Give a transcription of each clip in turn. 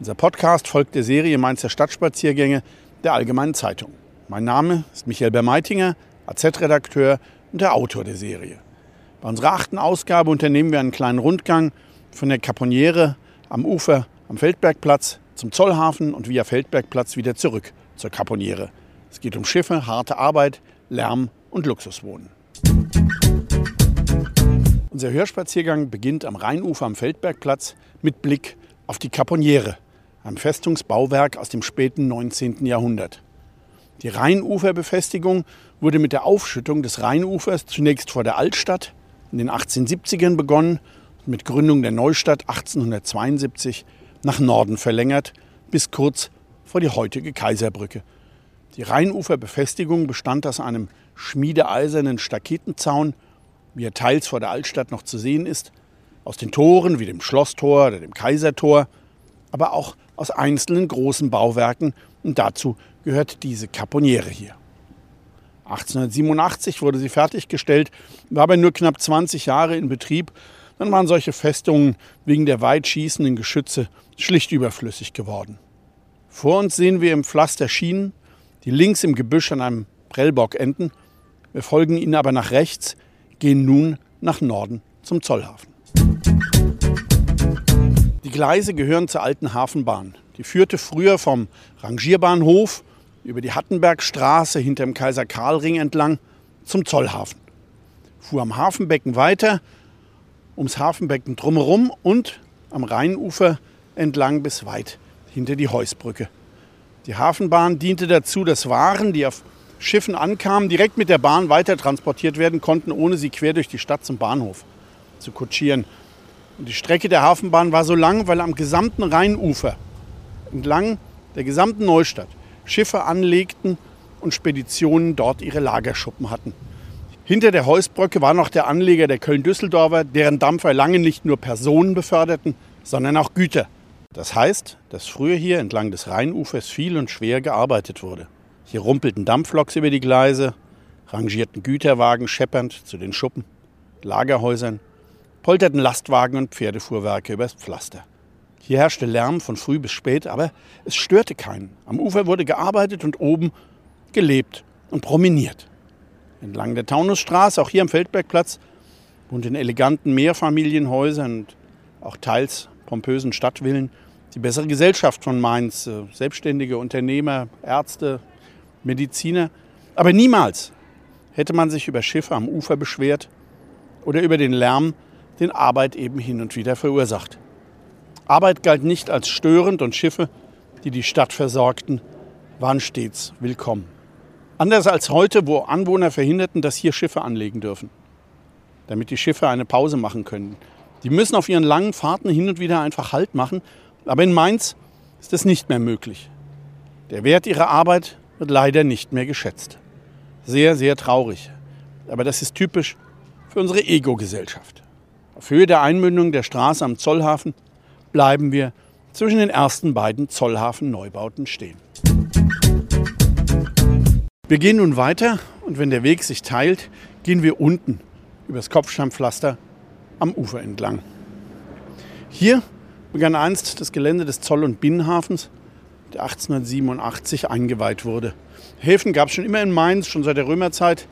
Unser Podcast folgt der Serie Mainzer Stadtspaziergänge der Allgemeinen Zeitung. Mein Name ist Michael Bermeitinger, AZ-Redakteur und der Autor der Serie. Bei unserer achten Ausgabe unternehmen wir einen kleinen Rundgang von der Caponiere am Ufer am Feldbergplatz zum Zollhafen und via Feldbergplatz wieder zurück zur Caponiere. Es geht um Schiffe, harte Arbeit, Lärm und Luxuswohnen. Unser Hörspaziergang beginnt am Rheinufer am Feldbergplatz mit Blick auf die Caponiere ein Festungsbauwerk aus dem späten 19. Jahrhundert. Die Rheinuferbefestigung wurde mit der Aufschüttung des Rheinufers zunächst vor der Altstadt in den 1870ern begonnen und mit Gründung der Neustadt 1872 nach Norden verlängert bis kurz vor die heutige Kaiserbrücke. Die Rheinuferbefestigung bestand aus einem schmiedeeisernen Staketenzaun, wie er teils vor der Altstadt noch zu sehen ist, aus den Toren wie dem Schlosstor oder dem Kaisertor, aber auch aus einzelnen großen Bauwerken und dazu gehört diese Caponiere hier. 1887 wurde sie fertiggestellt, war aber nur knapp 20 Jahre in Betrieb. Dann waren solche Festungen wegen der weit schießenden Geschütze schlicht überflüssig geworden. Vor uns sehen wir im Pflaster Schienen, die links im Gebüsch an einem Prellbock enden. Wir folgen ihnen aber nach rechts, gehen nun nach Norden zum Zollhafen. Die Gleise gehören zur alten Hafenbahn. Die führte früher vom Rangierbahnhof über die Hattenbergstraße hinter dem Kaiser Karl Ring entlang zum Zollhafen. Fuhr am Hafenbecken weiter, ums Hafenbecken drumherum und am Rheinufer entlang bis weit hinter die Heusbrücke. Die Hafenbahn diente dazu, dass Waren, die auf Schiffen ankamen, direkt mit der Bahn weiter transportiert werden konnten, ohne sie quer durch die Stadt zum Bahnhof zu kutschieren. Und die Strecke der Hafenbahn war so lang, weil am gesamten Rheinufer, entlang der gesamten Neustadt, Schiffe anlegten und Speditionen dort ihre Lagerschuppen hatten. Hinter der Heusbrücke war noch der Anleger der Köln-Düsseldorfer, deren Dampfer lange nicht nur Personen beförderten, sondern auch Güter. Das heißt, dass früher hier entlang des Rheinufers viel und schwer gearbeitet wurde. Hier rumpelten Dampfloks über die Gleise, rangierten Güterwagen scheppernd zu den Schuppen, Lagerhäusern polterten Lastwagen und Pferdefuhrwerke übers Pflaster. Hier herrschte Lärm von früh bis spät, aber es störte keinen. Am Ufer wurde gearbeitet und oben gelebt und promeniert. Entlang der Taunusstraße, auch hier am Feldbergplatz, und in eleganten Mehrfamilienhäusern und auch teils pompösen Stadtvillen die bessere Gesellschaft von Mainz, äh, selbstständige Unternehmer, Ärzte, Mediziner. Aber niemals hätte man sich über Schiffe am Ufer beschwert oder über den Lärm den Arbeit eben hin und wieder verursacht. Arbeit galt nicht als störend und Schiffe, die die Stadt versorgten, waren stets willkommen. Anders als heute, wo Anwohner verhinderten, dass hier Schiffe anlegen dürfen, damit die Schiffe eine Pause machen können. Die müssen auf ihren langen Fahrten hin und wieder einfach Halt machen, aber in Mainz ist das nicht mehr möglich. Der Wert ihrer Arbeit wird leider nicht mehr geschätzt. Sehr, sehr traurig. Aber das ist typisch für unsere Ego-Gesellschaft. Auf Höhe der Einmündung der Straße am Zollhafen bleiben wir zwischen den ersten beiden Zollhafen-Neubauten stehen. Wir gehen nun weiter und wenn der Weg sich teilt, gehen wir unten übers Kopfsteinpflaster am Ufer entlang. Hier begann einst das Gelände des Zoll- und Binnenhafens, der 1887 eingeweiht wurde. Häfen gab es schon immer in Mainz, schon seit der Römerzeit,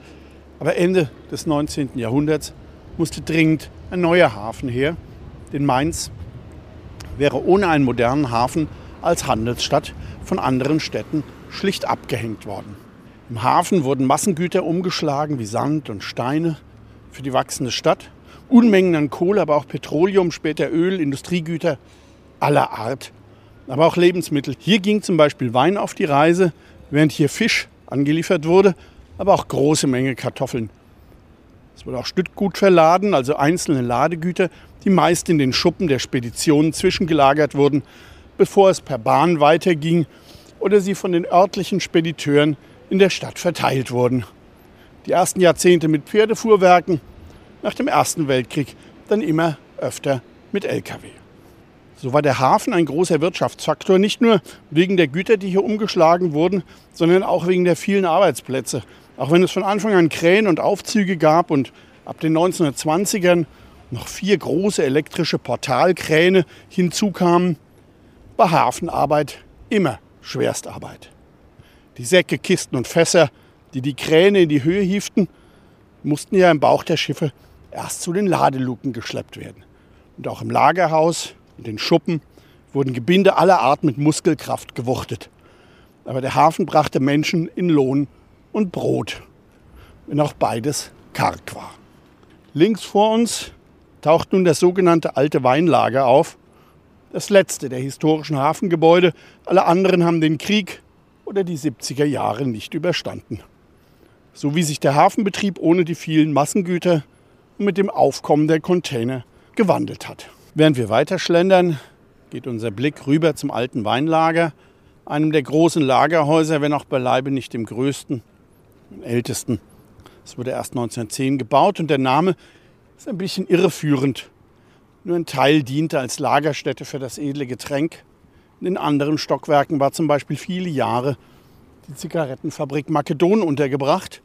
aber Ende des 19. Jahrhunderts musste dringend ein neuer Hafen her, denn Mainz wäre ohne einen modernen Hafen als Handelsstadt von anderen Städten schlicht abgehängt worden. Im Hafen wurden Massengüter umgeschlagen wie Sand und Steine für die wachsende Stadt. Unmengen an Kohle, aber auch Petroleum, später Öl, Industriegüter aller Art, aber auch Lebensmittel. Hier ging zum Beispiel Wein auf die Reise, während hier Fisch angeliefert wurde, aber auch große Menge Kartoffeln. Es wurde auch Stückgut verladen, also einzelne Ladegüter, die meist in den Schuppen der Speditionen zwischengelagert wurden, bevor es per Bahn weiterging oder sie von den örtlichen Spediteuren in der Stadt verteilt wurden. Die ersten Jahrzehnte mit Pferdefuhrwerken, nach dem Ersten Weltkrieg dann immer öfter mit Lkw. So war der Hafen ein großer Wirtschaftsfaktor, nicht nur wegen der Güter, die hier umgeschlagen wurden, sondern auch wegen der vielen Arbeitsplätze. Auch wenn es von Anfang an Krähen und Aufzüge gab und ab den 1920ern noch vier große elektrische Portalkräne hinzukamen, war Hafenarbeit immer Schwerstarbeit. Die Säcke, Kisten und Fässer, die die Kräne in die Höhe hieften, mussten ja im Bauch der Schiffe erst zu den Ladeluken geschleppt werden. Und auch im Lagerhaus, in den Schuppen, wurden Gebinde aller Art mit Muskelkraft gewuchtet. Aber der Hafen brachte Menschen in Lohn und Brot, wenn auch beides karg war. Links vor uns taucht nun das sogenannte alte Weinlager auf, das letzte der historischen Hafengebäude. Alle anderen haben den Krieg oder die 70er Jahre nicht überstanden. So wie sich der Hafenbetrieb ohne die vielen Massengüter und mit dem Aufkommen der Container gewandelt hat. Während wir weiter schlendern, geht unser Blick rüber zum alten Weinlager, einem der großen Lagerhäuser, wenn auch beileibe nicht dem größten, dem ältesten. Es wurde erst 1910 gebaut und der Name ist ein bisschen irreführend. Nur ein Teil diente als Lagerstätte für das edle Getränk. In den anderen Stockwerken war zum Beispiel viele Jahre die Zigarettenfabrik Makedon untergebracht,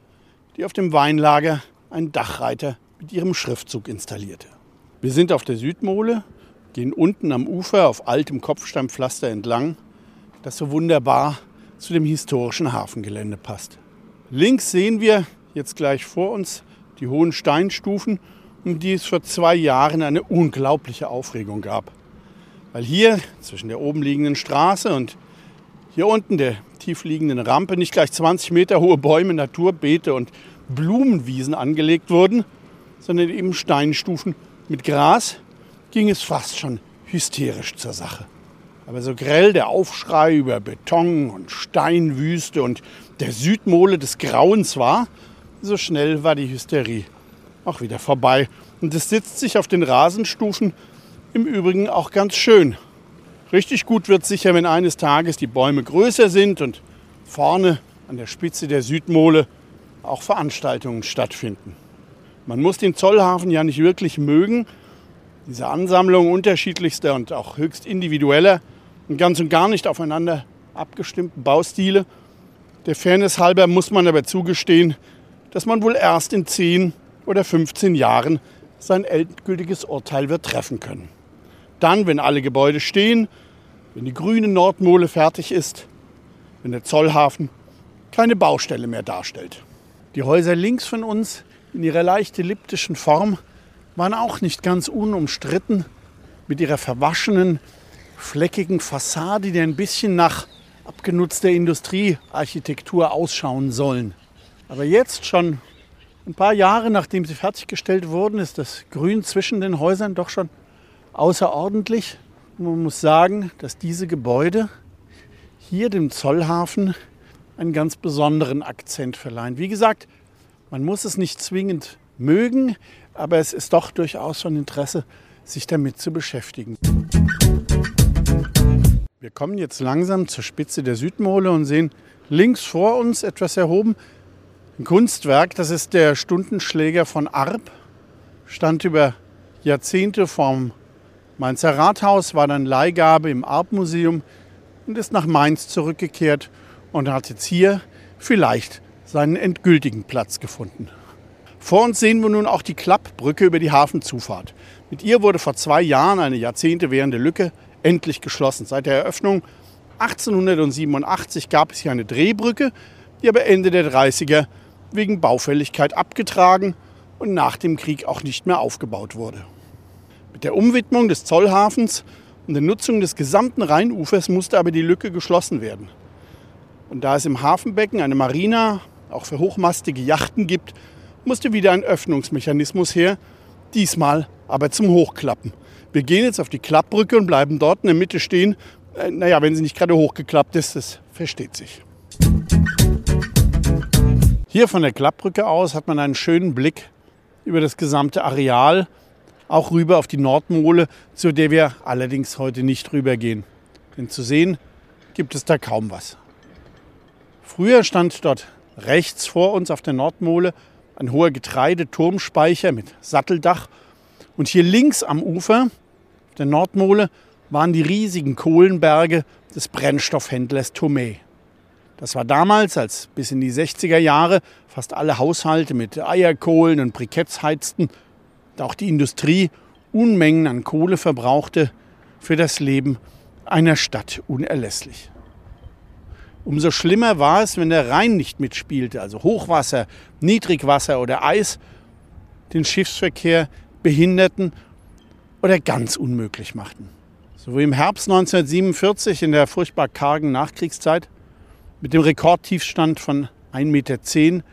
die auf dem Weinlager einen Dachreiter mit ihrem Schriftzug installierte. Wir sind auf der Südmole, gehen unten am Ufer auf altem Kopfsteinpflaster entlang, das so wunderbar zu dem historischen Hafengelände passt. Links sehen wir jetzt gleich vor uns die hohen Steinstufen, um die es vor zwei Jahren eine unglaubliche Aufregung gab. Weil hier zwischen der oben liegenden Straße und hier unten der tief liegenden Rampe nicht gleich 20 Meter hohe Bäume, Naturbeete und Blumenwiesen angelegt wurden, sondern eben Steinstufen mit Gras, ging es fast schon hysterisch zur Sache. Aber so grell der Aufschrei über Beton und Steinwüste und der Südmole des Grauens war, so schnell war die Hysterie auch wieder vorbei. Und es sitzt sich auf den Rasenstufen im Übrigen auch ganz schön. Richtig gut wird sicher, wenn eines Tages die Bäume größer sind und vorne an der Spitze der Südmole auch Veranstaltungen stattfinden. Man muss den Zollhafen ja nicht wirklich mögen. Diese Ansammlung unterschiedlichster und auch höchst individueller und ganz und gar nicht aufeinander abgestimmten Baustile. Der Fairness halber muss man aber zugestehen, dass man wohl erst in 10 oder 15 Jahren sein endgültiges Urteil wird treffen können. Dann, wenn alle Gebäude stehen, wenn die grüne Nordmole fertig ist, wenn der Zollhafen keine Baustelle mehr darstellt. Die Häuser links von uns in ihrer leicht elliptischen Form waren auch nicht ganz unumstritten mit ihrer verwaschenen, fleckigen Fassade, die ein bisschen nach abgenutzter Industriearchitektur ausschauen sollen. Aber jetzt schon ein paar Jahre nachdem sie fertiggestellt wurden, ist das Grün zwischen den Häusern doch schon außerordentlich. Man muss sagen, dass diese Gebäude hier dem Zollhafen einen ganz besonderen Akzent verleihen. Wie gesagt, man muss es nicht zwingend mögen, aber es ist doch durchaus von Interesse, sich damit zu beschäftigen. Wir kommen jetzt langsam zur Spitze der Südmole und sehen links vor uns etwas erhoben ein Kunstwerk, das ist der Stundenschläger von Arp, stand über Jahrzehnte vom Mainzer Rathaus, war dann Leihgabe im Arp-Museum und ist nach Mainz zurückgekehrt und hat jetzt hier vielleicht seinen endgültigen Platz gefunden. Vor uns sehen wir nun auch die Klappbrücke über die Hafenzufahrt. Mit ihr wurde vor zwei Jahren eine Jahrzehnte währende Lücke endlich geschlossen. Seit der Eröffnung 1887 gab es hier eine Drehbrücke, die aber Ende der 30er wegen Baufälligkeit abgetragen und nach dem Krieg auch nicht mehr aufgebaut wurde. Mit der Umwidmung des Zollhafens Und der Nutzung des gesamten Rheinufers musste aber die Lücke geschlossen werden. Und da es im Hafenbecken eine Marina auch für hochmastige Yachten gibt, musste wieder ein Öffnungsmechanismus her, diesmal aber zum Hochklappen. Wir gehen jetzt auf die Klappbrücke und bleiben dort in der Mitte stehen. Äh, naja, wenn sie nicht gerade hochgeklappt ist, das versteht sich. Hier von der Klappbrücke aus hat man einen schönen Blick über das gesamte Areal, auch rüber auf die Nordmole, zu der wir allerdings heute nicht rübergehen. Denn zu sehen gibt es da kaum was. Früher stand dort rechts vor uns auf der Nordmole ein hoher Getreideturmspeicher mit Satteldach. Und hier links am Ufer der Nordmole waren die riesigen Kohlenberge des Brennstoffhändlers Thomé. Das war damals, als bis in die 60er Jahre fast alle Haushalte mit Eierkohlen und Briketts heizten, und auch die Industrie Unmengen an Kohle verbrauchte, für das Leben einer Stadt unerlässlich. Umso schlimmer war es, wenn der Rhein nicht mitspielte, also Hochwasser, Niedrigwasser oder Eis den Schiffsverkehr behinderten oder ganz unmöglich machten. So wie im Herbst 1947 in der furchtbar kargen Nachkriegszeit mit dem Rekordtiefstand von 1,10 Meter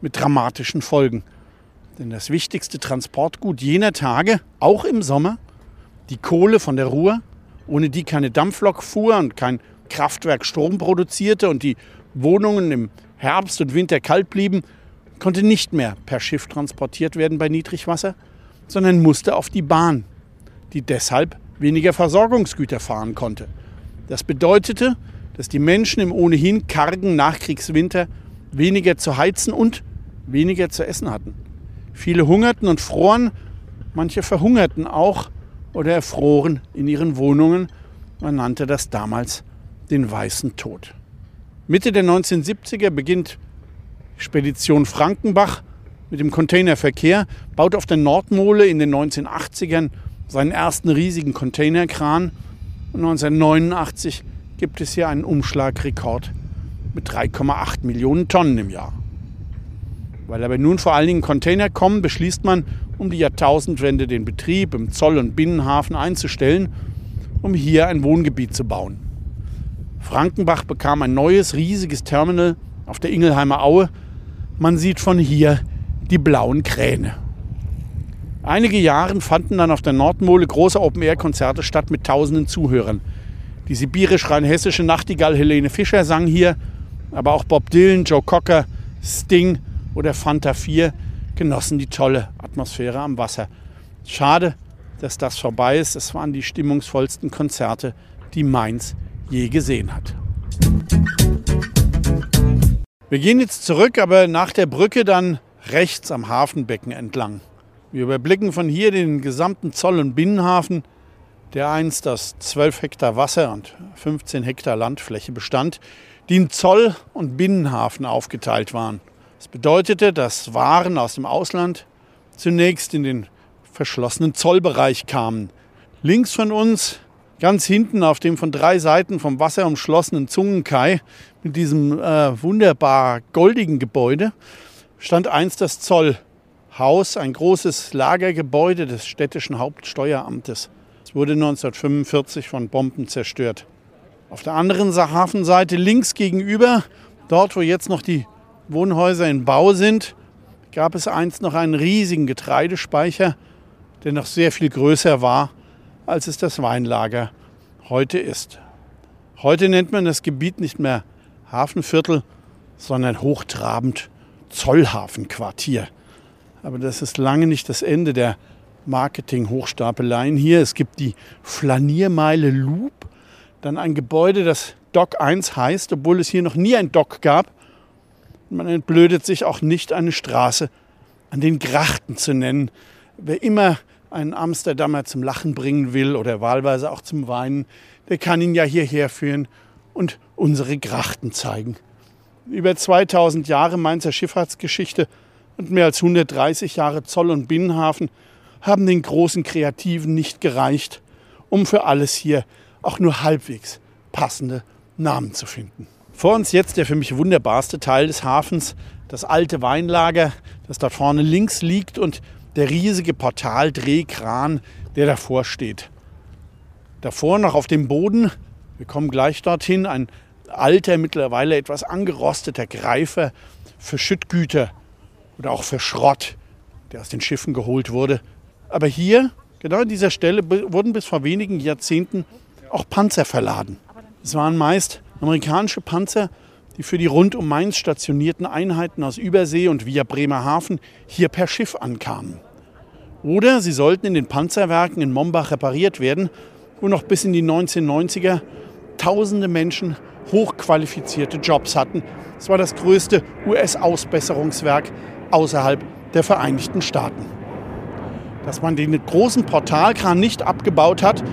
mit dramatischen Folgen. Denn das wichtigste Transportgut jener Tage, auch im Sommer, die Kohle von der Ruhr, ohne die keine Dampflok fuhr und kein Kraftwerk Strom produzierte und die Wohnungen im Herbst und Winter kalt blieben, konnte nicht mehr per Schiff transportiert werden bei Niedrigwasser, sondern musste auf die Bahn, die deshalb weniger Versorgungsgüter fahren konnte. Das bedeutete, dass die Menschen im ohnehin kargen Nachkriegswinter weniger zu heizen und weniger zu essen hatten. Viele hungerten und froren, manche verhungerten auch oder erfroren in ihren Wohnungen. Man nannte das damals den Weißen Tod. Mitte der 1970er beginnt Spedition Frankenbach mit dem Containerverkehr, baut auf der Nordmole in den 1980ern seinen ersten riesigen Containerkran und 1989 gibt es hier einen Umschlagrekord mit 3,8 Millionen Tonnen im Jahr. Weil aber nun vor allen Dingen Container kommen, beschließt man, um die Jahrtausendwende den Betrieb im Zoll- und Binnenhafen einzustellen, um hier ein Wohngebiet zu bauen. Frankenbach bekam ein neues, riesiges Terminal auf der Ingelheimer Aue. Man sieht von hier die blauen Kräne. Einige Jahre fanden dann auf der Nordmole große Open-Air-Konzerte statt mit tausenden Zuhörern. Die sibirisch-rheinhessische Nachtigall Helene Fischer sang hier, aber auch Bob Dylan, Joe Cocker, Sting oder Fanta 4 genossen die tolle Atmosphäre am Wasser. Schade, dass das vorbei ist. Es waren die stimmungsvollsten Konzerte, die Mainz je gesehen hat. Wir gehen jetzt zurück, aber nach der Brücke dann rechts am Hafenbecken entlang. Wir überblicken von hier den gesamten Zoll- und Binnenhafen, der einst aus 12 Hektar Wasser und 15 Hektar Landfläche bestand, die in Zoll- und Binnenhafen aufgeteilt waren. Das bedeutete, dass Waren aus dem Ausland zunächst in den verschlossenen Zollbereich kamen. Links von uns Ganz hinten auf dem von drei Seiten vom Wasser umschlossenen Zungenkai mit diesem äh, wunderbar goldigen Gebäude stand einst das Zollhaus, ein großes Lagergebäude des städtischen Hauptsteueramtes. Es wurde 1945 von Bomben zerstört. Auf der anderen Hafenseite links gegenüber, dort wo jetzt noch die Wohnhäuser in Bau sind, gab es einst noch einen riesigen Getreidespeicher, der noch sehr viel größer war als es das Weinlager heute ist. Heute nennt man das Gebiet nicht mehr Hafenviertel, sondern hochtrabend Zollhafenquartier. Aber das ist lange nicht das Ende der Marketing-Hochstapeleien hier. Es gibt die Flaniermeile Loop, dann ein Gebäude, das Dock 1 heißt, obwohl es hier noch nie ein Dock gab. Man entblödet sich auch nicht, eine Straße an den Grachten zu nennen. Wer immer einen Amsterdamer zum Lachen bringen will oder wahlweise auch zum Weinen, der kann ihn ja hierher führen und unsere Grachten zeigen. Über 2000 Jahre Mainzer Schifffahrtsgeschichte und mehr als 130 Jahre Zoll- und Binnenhafen haben den großen Kreativen nicht gereicht, um für alles hier auch nur halbwegs passende Namen zu finden. Vor uns jetzt der für mich wunderbarste Teil des Hafens, das alte Weinlager, das dort vorne links liegt und der riesige Portaldrehkran, der davor steht. Davor noch auf dem Boden, wir kommen gleich dorthin, ein alter, mittlerweile etwas angerosteter Greifer für Schüttgüter oder auch für Schrott, der aus den Schiffen geholt wurde. Aber hier, genau an dieser Stelle, wurden bis vor wenigen Jahrzehnten auch Panzer verladen. Es waren meist amerikanische Panzer, die für die rund um Mainz stationierten Einheiten aus Übersee und via Bremerhaven hier per Schiff ankamen. Oder sie sollten in den Panzerwerken in Mombach repariert werden, wo noch bis in die 1990er tausende Menschen hochqualifizierte Jobs hatten. Es war das größte US-Ausbesserungswerk außerhalb der Vereinigten Staaten. Dass man den großen Portalkran nicht abgebaut hat,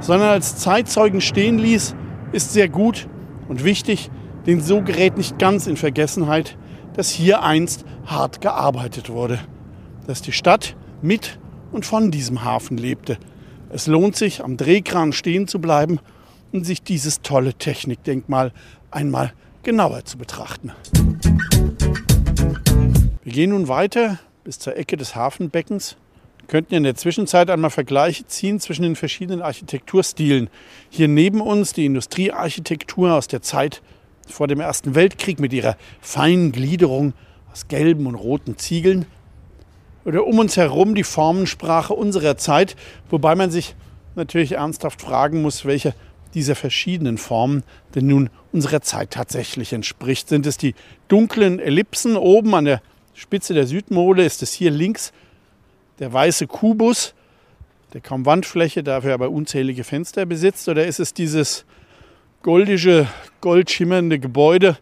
sondern als Zeitzeugen stehen ließ, ist sehr gut und wichtig, denn so gerät nicht ganz in Vergessenheit, dass hier einst hart gearbeitet wurde, dass die Stadt mit und von diesem Hafen lebte. Es lohnt sich, am Drehkran stehen zu bleiben und sich dieses tolle Technikdenkmal einmal genauer zu betrachten. Wir gehen nun weiter bis zur Ecke des Hafenbeckens. Wir könnten in der Zwischenzeit einmal Vergleiche ziehen zwischen den verschiedenen Architekturstilen. Hier neben uns die Industriearchitektur aus der Zeit vor dem Ersten Weltkrieg mit ihrer feinen Gliederung aus gelben und roten Ziegeln oder um uns herum die Formensprache unserer Zeit, wobei man sich natürlich ernsthaft fragen muss, welche dieser verschiedenen Formen denn nun unserer Zeit tatsächlich entspricht. Sind es die dunklen Ellipsen oben an der Spitze der Südmole? Ist es hier links der weiße Kubus, der kaum Wandfläche, dafür aber unzählige Fenster besitzt? Oder ist es dieses goldische, goldschimmernde Gebäude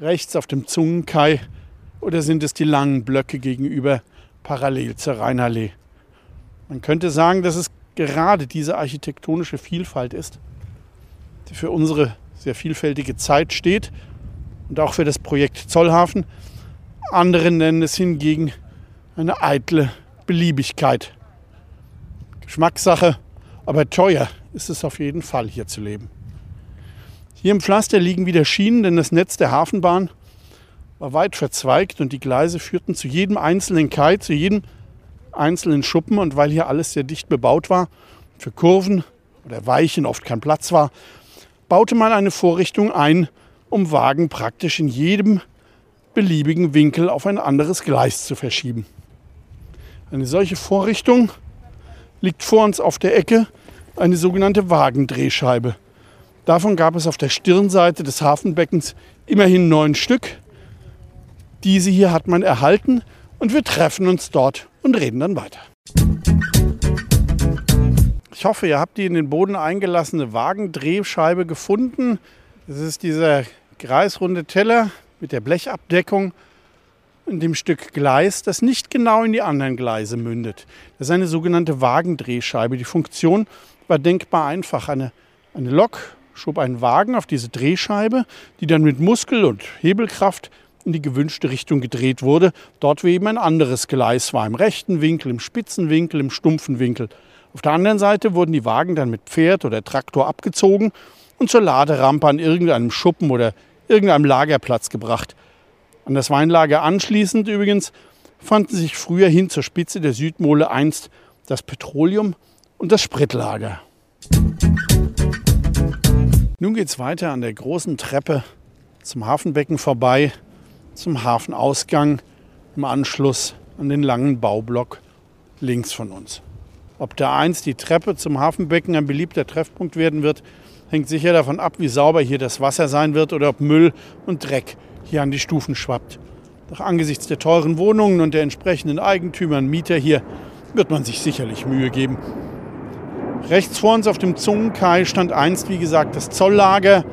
rechts auf dem Zungenkai? Oder sind es die langen Blöcke gegenüber parallel zur Rheinallee. Man könnte sagen, dass es gerade diese architektonische Vielfalt ist, die für unsere sehr vielfältige Zeit steht und auch für das Projekt Zollhafen. Andere nennen es hingegen eine eitle Beliebigkeit. Geschmackssache, aber teuer ist es auf jeden Fall hier zu leben. Hier im Pflaster liegen wieder Schienen, denn das Netz der Hafenbahn war weit verzweigt und die Gleise führten zu jedem einzelnen Kai, zu jedem einzelnen Schuppen. Und weil hier alles sehr dicht bebaut war, für Kurven oder Weichen oft kein Platz war, baute man eine Vorrichtung ein, um Wagen praktisch in jedem beliebigen Winkel auf ein anderes Gleis zu verschieben. Eine solche Vorrichtung liegt vor uns auf der Ecke, eine sogenannte Wagendrehscheibe. Davon gab es auf der Stirnseite des Hafenbeckens immerhin neun Stück diese hier hat man erhalten und wir treffen uns dort und reden dann weiter. Ich hoffe, ihr habt die in den Boden eingelassene Wagendrehscheibe gefunden. Das ist dieser kreisrunde Teller mit der Blechabdeckung und dem Stück Gleis, das nicht genau in die anderen Gleise mündet. Das ist eine sogenannte Wagendrehscheibe. Die Funktion war denkbar einfach. Eine, eine Lok schob einen Wagen auf diese Drehscheibe, die dann mit Muskel- und Hebelkraft in die gewünschte Richtung gedreht wurde. Dort wo eben ein anderes Gleis war, im rechten Winkel, im spitzen Winkel, im stumpfen Winkel. Auf der anderen Seite wurden die Wagen dann mit Pferd oder Traktor abgezogen und zur Laderampe an irgendeinem Schuppen oder irgendeinem Lagerplatz gebracht. An das Weinlager anschließend übrigens fanden sich früher hin zur Spitze der Südmole einst das Petroleum und das Spritlager. Nun geht es weiter an der großen Treppe zum Hafenbecken vorbei zum Hafenausgang im Anschluss an den langen Baublock links von uns. Ob da einst die Treppe zum Hafenbecken ein beliebter Treffpunkt werden wird, hängt sicher davon ab, wie sauber hier das Wasser sein wird oder ob Müll und Dreck hier an die Stufen schwappt. Doch angesichts der teuren Wohnungen und der entsprechenden Eigentümer und Mieter hier wird man sich sicherlich Mühe geben. Rechts vor uns auf dem Zungenkai stand einst, wie gesagt, das Zolllager.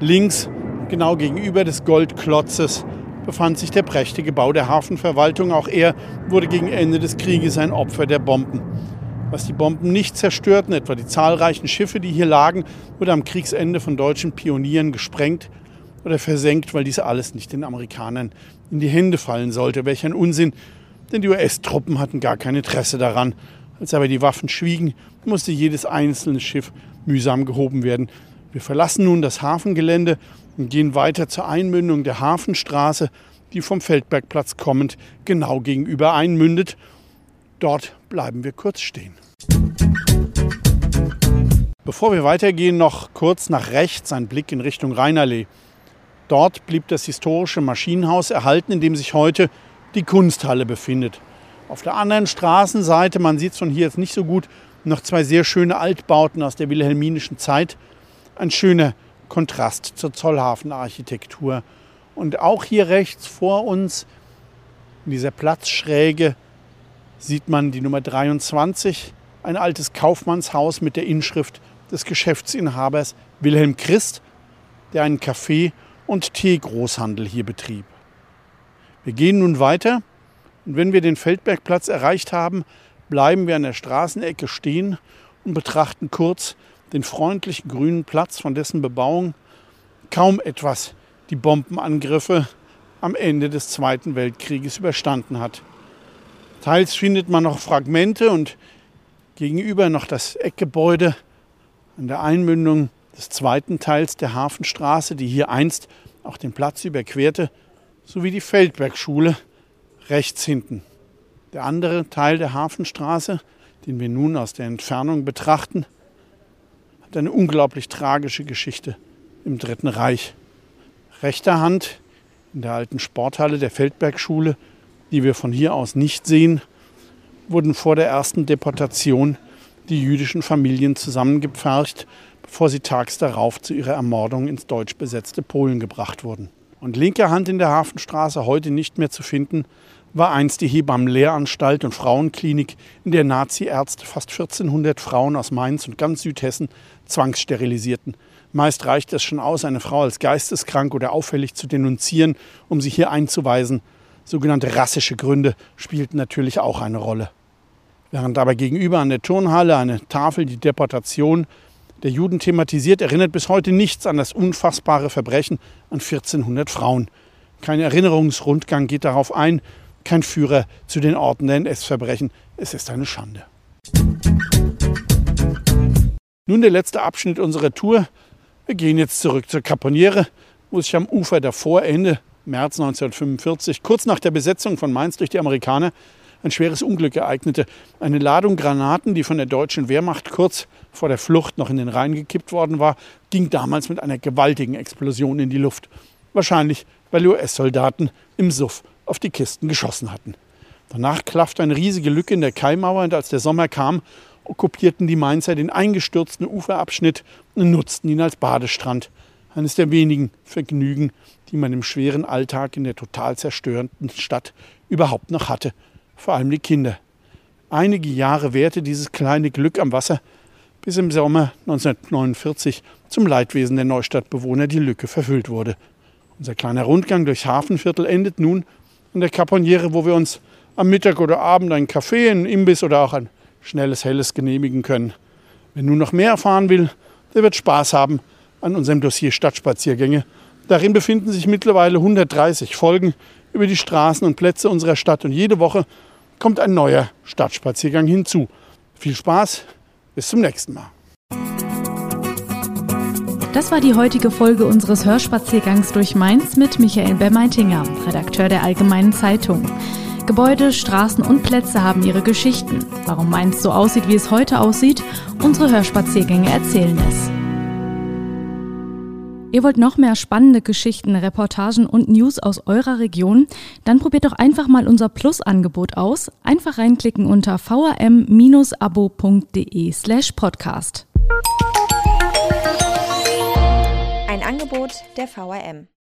Links, genau gegenüber des Goldklotzes, befand sich der prächtige Bau der Hafenverwaltung. Auch er wurde gegen Ende des Krieges ein Opfer der Bomben. Was die Bomben nicht zerstörten, etwa die zahlreichen Schiffe, die hier lagen, wurde am Kriegsende von deutschen Pionieren gesprengt oder versenkt, weil dies alles nicht den Amerikanern in die Hände fallen sollte. Welch ein Unsinn, denn die US-Truppen hatten gar kein Interesse daran. Als aber die Waffen schwiegen, musste jedes einzelne Schiff mühsam gehoben werden. Wir verlassen nun das Hafengelände und gehen weiter zur Einmündung der Hafenstraße, die vom Feldbergplatz kommend genau gegenüber einmündet. Dort bleiben wir kurz stehen. Bevor wir weitergehen, noch kurz nach rechts ein Blick in Richtung Rheinallee. Dort blieb das historische Maschinenhaus erhalten, in dem sich heute die Kunsthalle befindet. Auf der anderen Straßenseite, man sieht es von hier jetzt nicht so gut, noch zwei sehr schöne Altbauten aus der wilhelminischen Zeit. Ein schöner Kontrast zur Zollhafenarchitektur. Und auch hier rechts vor uns, in dieser Platzschräge, sieht man die Nummer 23, ein altes Kaufmannshaus mit der Inschrift des Geschäftsinhabers Wilhelm Christ, der einen Kaffee- und Teegroßhandel hier betrieb. Wir gehen nun weiter und wenn wir den Feldbergplatz erreicht haben, bleiben wir an der Straßenecke stehen und betrachten kurz den freundlichen grünen Platz, von dessen Bebauung kaum etwas die Bombenangriffe am Ende des Zweiten Weltkrieges überstanden hat. Teils findet man noch Fragmente und gegenüber noch das Eckgebäude an der Einmündung des zweiten Teils der Hafenstraße, die hier einst auch den Platz überquerte, sowie die Feldbergschule rechts hinten. Der andere Teil der Hafenstraße, den wir nun aus der Entfernung betrachten, hat eine unglaublich tragische Geschichte im Dritten Reich. Rechter Hand in der alten Sporthalle der Feldbergschule, die wir von hier aus nicht sehen, wurden vor der ersten Deportation die jüdischen Familien zusammengepfercht, bevor sie tags darauf zu ihrer Ermordung ins deutsch besetzte Polen gebracht wurden. Und linker Hand in der Hafenstraße, heute nicht mehr zu finden, war einst die Hebammenlehranstalt und Frauenklinik, in der Nazi-Ärzte fast 1400 Frauen aus Mainz und ganz Südhessen zwangssterilisierten. Meist reicht es schon aus, eine Frau als geisteskrank oder auffällig zu denunzieren, um sie hier einzuweisen. Sogenannte rassische Gründe spielten natürlich auch eine Rolle. Während aber gegenüber an der Turnhalle eine Tafel die Deportation der Juden thematisiert, erinnert bis heute nichts an das unfassbare Verbrechen an 1400 Frauen. Kein Erinnerungsrundgang geht darauf ein, kein Führer zu den Orten der NS-Verbrechen. Es ist eine Schande. Nun der letzte Abschnitt unserer Tour. Wir gehen jetzt zurück zur Caponiere, wo sich am Ufer davor Ende März 1945, kurz nach der Besetzung von Mainz durch die Amerikaner, ein schweres Unglück ereignete. Eine Ladung Granaten, die von der deutschen Wehrmacht kurz vor der Flucht noch in den Rhein gekippt worden war, ging damals mit einer gewaltigen Explosion in die Luft. Wahrscheinlich, weil US-Soldaten im Suff auf die Kisten geschossen hatten. Danach klaffte eine riesige Lücke in der Kaimauer und als der Sommer kam, okkupierten die Mainzer den eingestürzten Uferabschnitt und nutzten ihn als Badestrand. Eines der wenigen Vergnügen, die man im schweren Alltag in der total zerstörenden Stadt überhaupt noch hatte. Vor allem die Kinder. Einige Jahre währte dieses kleine Glück am Wasser, bis im Sommer 1949 zum Leidwesen der Neustadtbewohner die Lücke verfüllt wurde. Unser kleiner Rundgang durchs Hafenviertel endet nun an der Caponiere, wo wir uns am Mittag oder Abend einen Kaffee, einen Imbiss oder auch ein schnelles Helles genehmigen können. Wer nun noch mehr erfahren will, der wird Spaß haben an unserem Dossier Stadtspaziergänge. Darin befinden sich mittlerweile 130 Folgen über die Straßen und Plätze unserer Stadt und jede Woche kommt ein neuer Stadtspaziergang hinzu. Viel Spaß, bis zum nächsten Mal. Das war die heutige Folge unseres Hörspaziergangs durch Mainz mit Michael Bermeitinger, Redakteur der Allgemeinen Zeitung. Gebäude, Straßen und Plätze haben ihre Geschichten. Warum Mainz so aussieht, wie es heute aussieht, unsere Hörspaziergänge erzählen es. Ihr wollt noch mehr spannende Geschichten, Reportagen und News aus eurer Region? Dann probiert doch einfach mal unser Plus-Angebot aus. Einfach reinklicken unter vrm-abo.de slash podcast. Angebot der VRM.